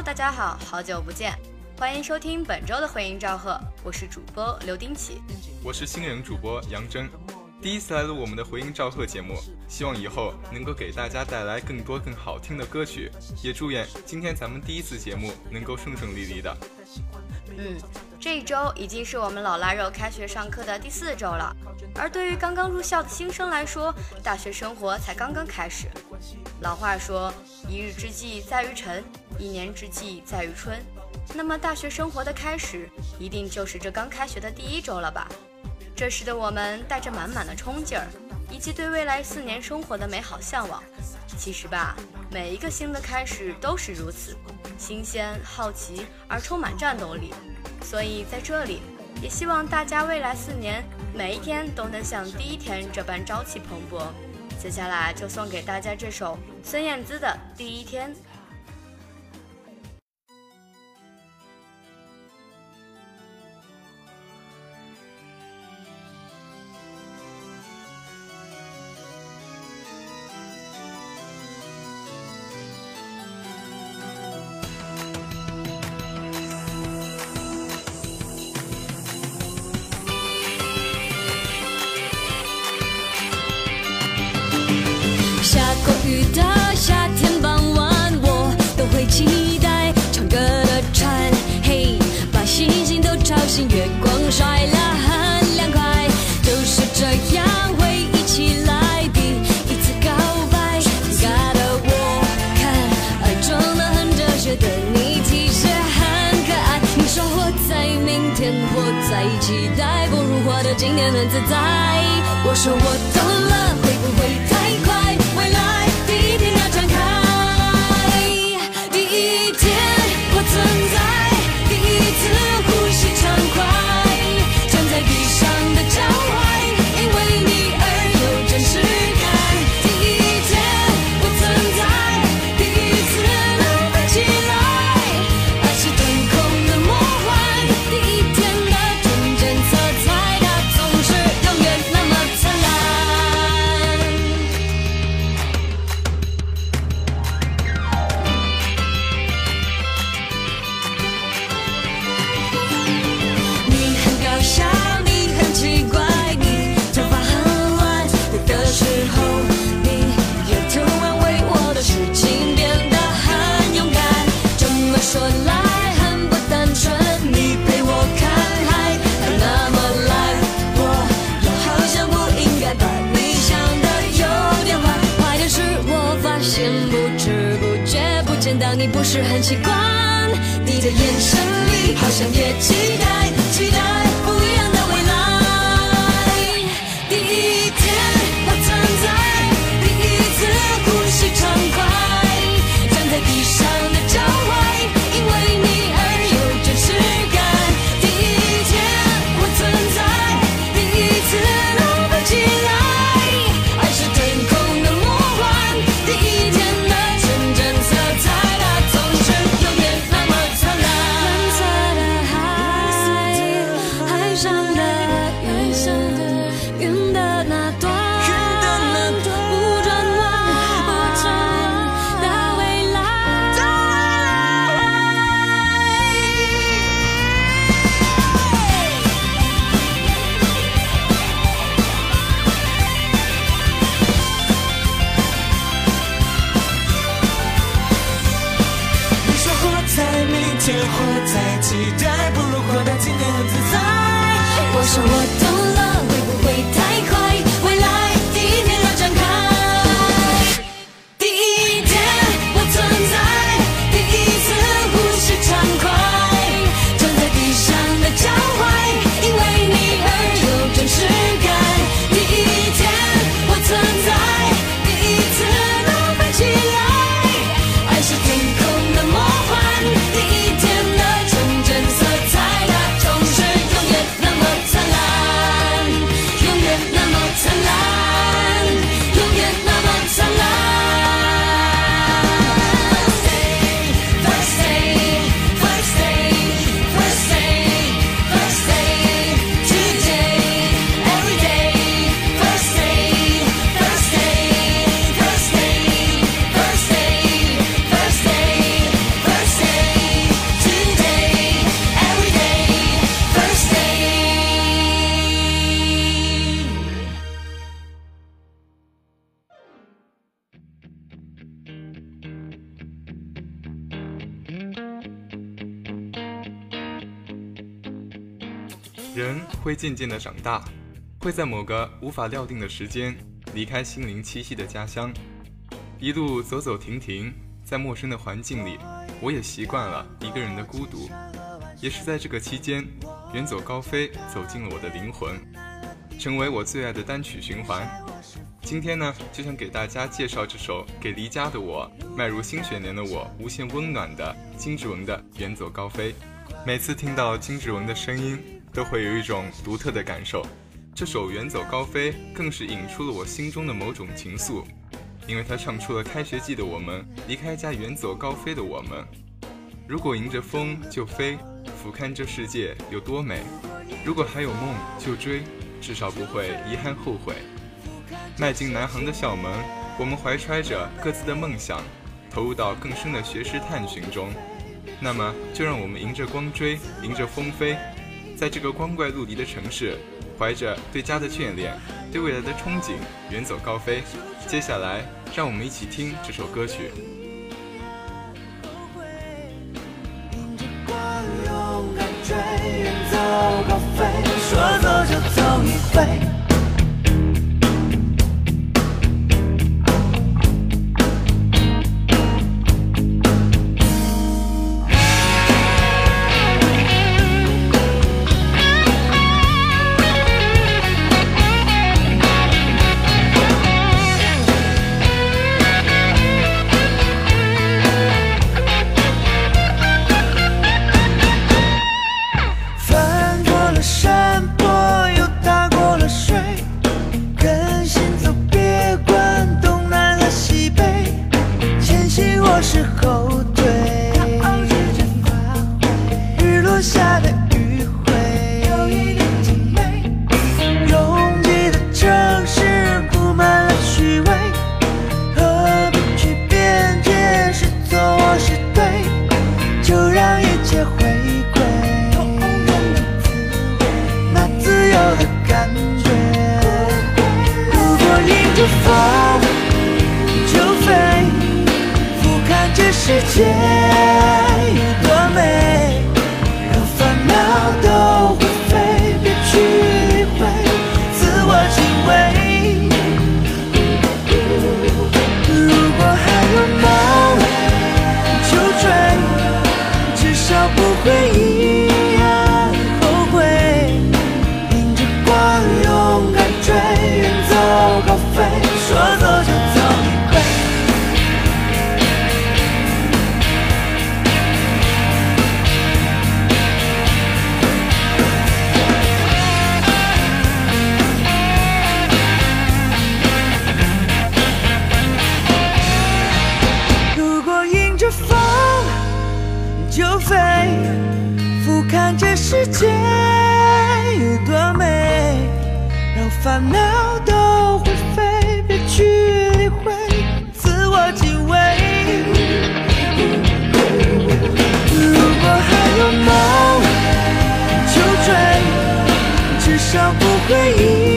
Hello，大家好，好久不见，欢迎收听本周的回音赵贺，我是主播刘丁启，我是新人主播杨真，第一次来录我们的回音赵贺节目，希望以后能够给大家带来更多更好听的歌曲，也祝愿今天咱们第一次节目能够顺顺利利的。嗯，这一周已经是我们老腊肉开学上课的第四周了，而对于刚刚入校的新生来说，大学生活才刚刚开始。老话说，一日之计在于晨，一年之计在于春。那么，大学生活的开始，一定就是这刚开学的第一周了吧？这时的我们带着满满的冲劲儿，以及对未来四年生活的美好向往。其实吧，每一个新的开始都是如此，新鲜、好奇而充满战斗力。所以在这里，也希望大家未来四年每一天都能像第一天这般朝气蓬勃。接下来就送给大家这首孙燕姿的《第一天》。今年很自在，我说我你不是很习惯，你的眼神里好像也期待，期待。会渐渐的长大，会在某个无法料定的时间离开心灵栖息的家乡，一路走走停停，在陌生的环境里，我也习惯了一个人的孤独。也是在这个期间，远走高飞走进了我的灵魂，成为我最爱的单曲循环。今天呢，就想给大家介绍这首给离家的我、迈入新学年的我无限温暖的金志文的《远走高飞》。每次听到金志文的声音，都会有一种独特的感受。这首《远走高飞》更是引出了我心中的某种情愫，因为它唱出了开学季的我们，离开家远走高飞的我们。如果迎着风就飞，俯瞰这世界有多美；如果还有梦就追，至少不会遗憾后悔。迈进南航的校门，我们怀揣着各自的梦想，投入到更深的学识探寻中。那么，就让我们迎着光追，迎着风飞，在这个光怪陆离的城市，怀着对家的眷恋，对未来的憧憬，远走高飞。接下来，让我们一起听这首歌曲。说走就走一回。世界。回忆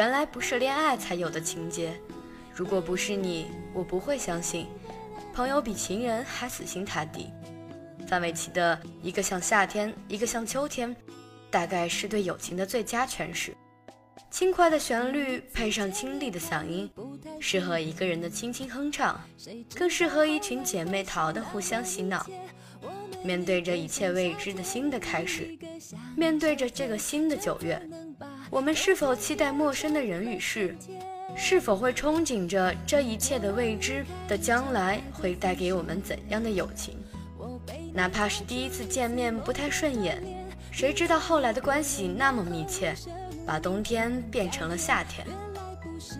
原来不是恋爱才有的情节。如果不是你，我不会相信，朋友比情人还死心塌地。范玮琪的一个像夏天，一个像秋天，大概是对友情的最佳诠释。轻快的旋律配上清丽的嗓音，适合一个人的轻轻哼唱，更适合一群姐妹淘的互相洗脑。面对着一切未知的新的开始，面对着这个新的九月，我们是否期待陌生的人与事？是否会憧憬着这一切的未知的将来会带给我们怎样的友情？哪怕是第一次见面不太顺眼，谁知道后来的关系那么密切，把冬天变成了夏天。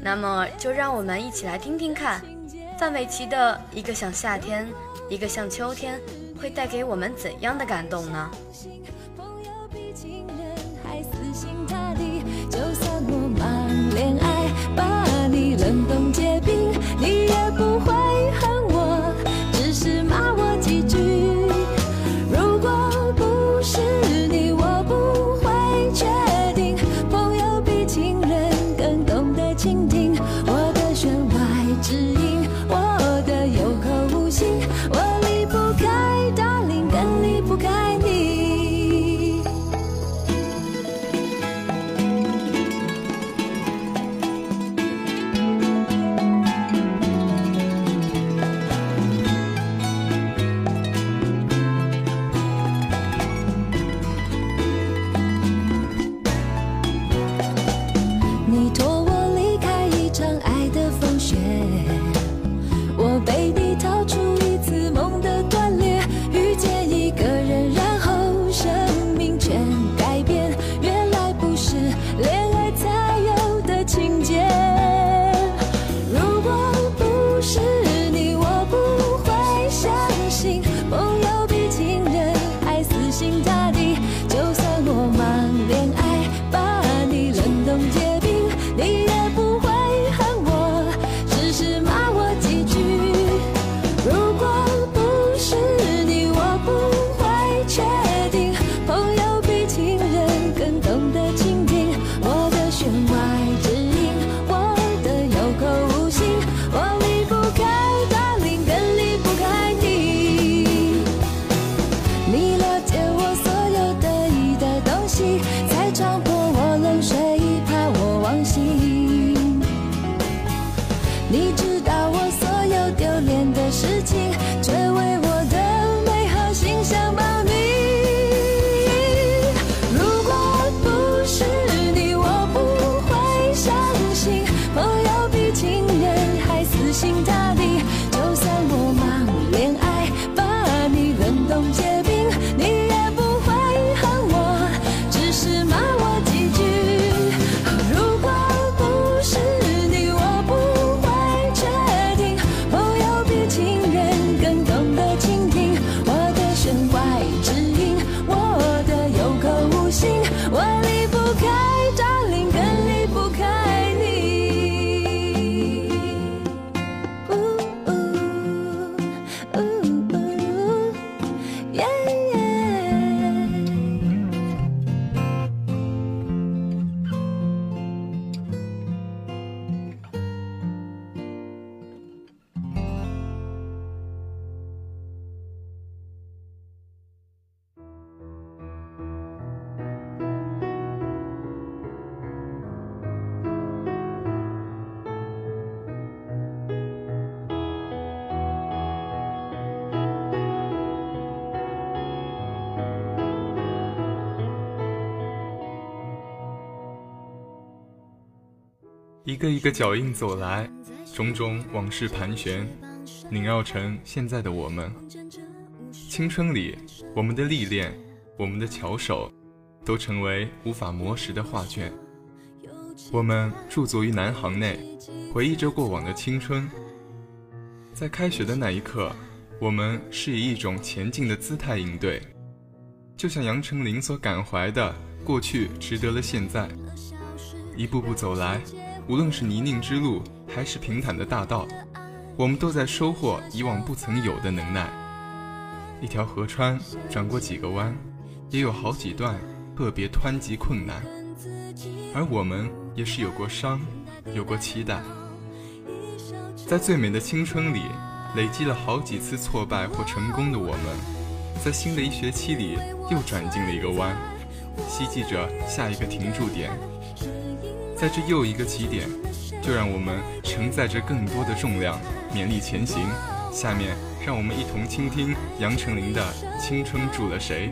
那么，就让我们一起来听听看，范玮琪的一个像夏天，一个像秋天，会带给我们怎样的感动呢？就算我满恋爱一个一个脚印走来，种种往事盘旋，萦绕成现在的我们。青春里，我们的历练，我们的巧手，都成为无法磨蚀的画卷。我们驻足于南航内，回忆着过往的青春。在开学的那一刻，我们是以一种前进的姿态应对，就像杨丞琳所感怀的，过去值得了现在。一步步走来，无论是泥泞之路，还是平坦的大道，我们都在收获以往不曾有的能耐。一条河川转过几个弯，也有好几段特别湍急困难，而我们也是有过伤，有过期待。在最美的青春里，累积了好几次挫败或成功的我们，在新的一学期里又转进了一个弯，希冀着下一个停驻点。在这又一个起点，就让我们承载着更多的重量，勉力前行。下面，让我们一同倾听杨丞琳的《青春住了谁》。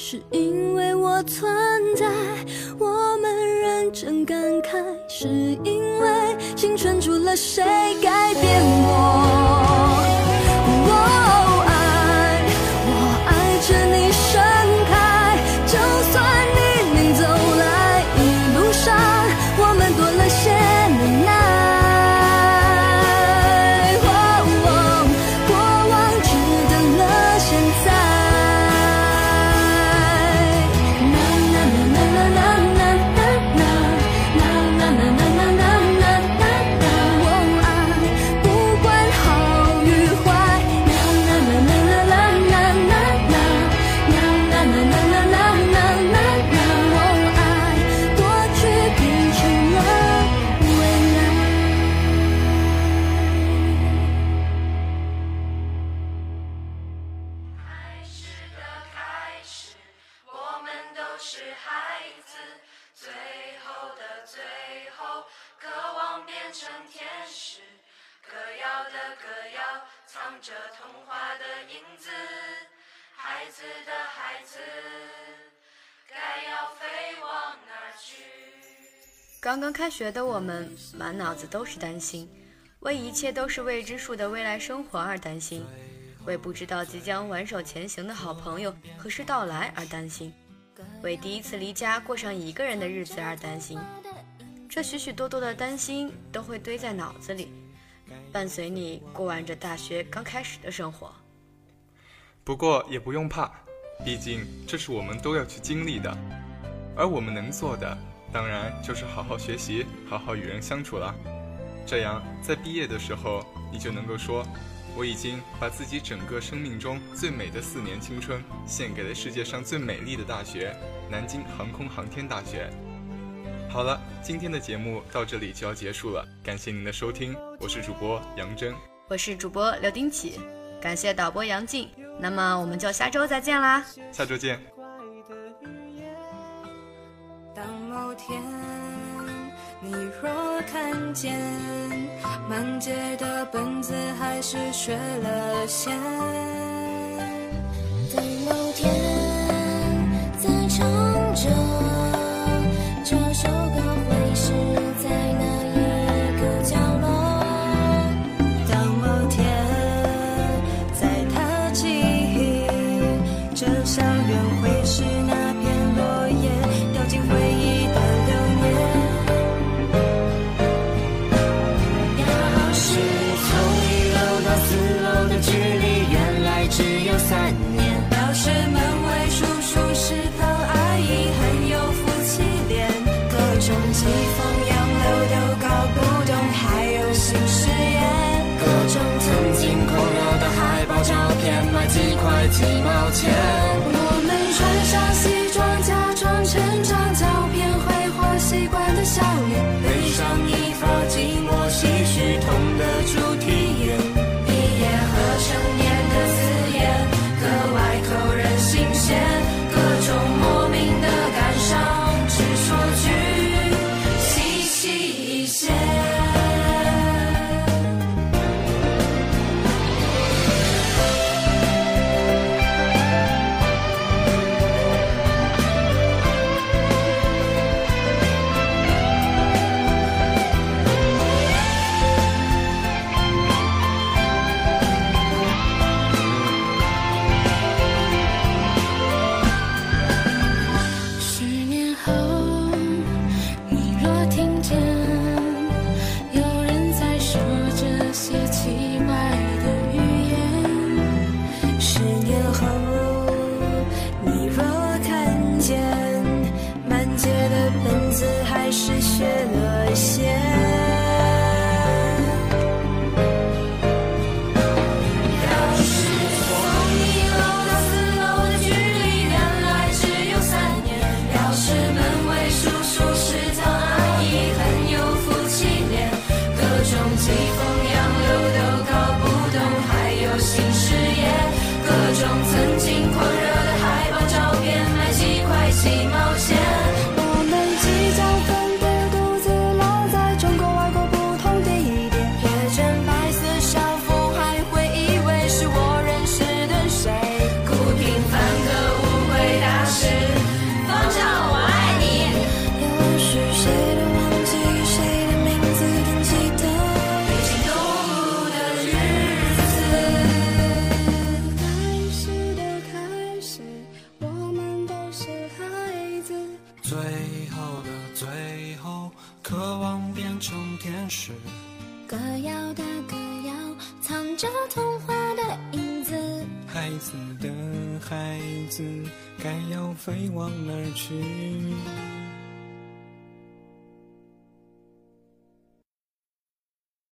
是因为我存在我们认真感慨是因为青春住了谁改变我？刚刚开学的我们，满脑子都是担心，为一切都是未知数的未来生活而担心，为不知道即将挽手前行的好朋友何时到来而担心，为第一次离家过上一个人的日子而担心。这许许多多的担心都会堆在脑子里，伴随你过完这大学刚开始的生活。不过也不用怕，毕竟这是我们都要去经历的，而我们能做的，当然就是好好学习，好好与人相处了。这样，在毕业的时候，你就能够说，我已经把自己整个生命中最美的四年青春，献给了世界上最美丽的大学——南京航空航天大学。好了，今天的节目到这里就要结束了，感谢您的收听，我是主播杨真。我是主播刘丁启，感谢导播杨静。那么我们就下周再见啦。下周见。你若看见满街的本子还是缺了线，等某天，再唱着还是学了些。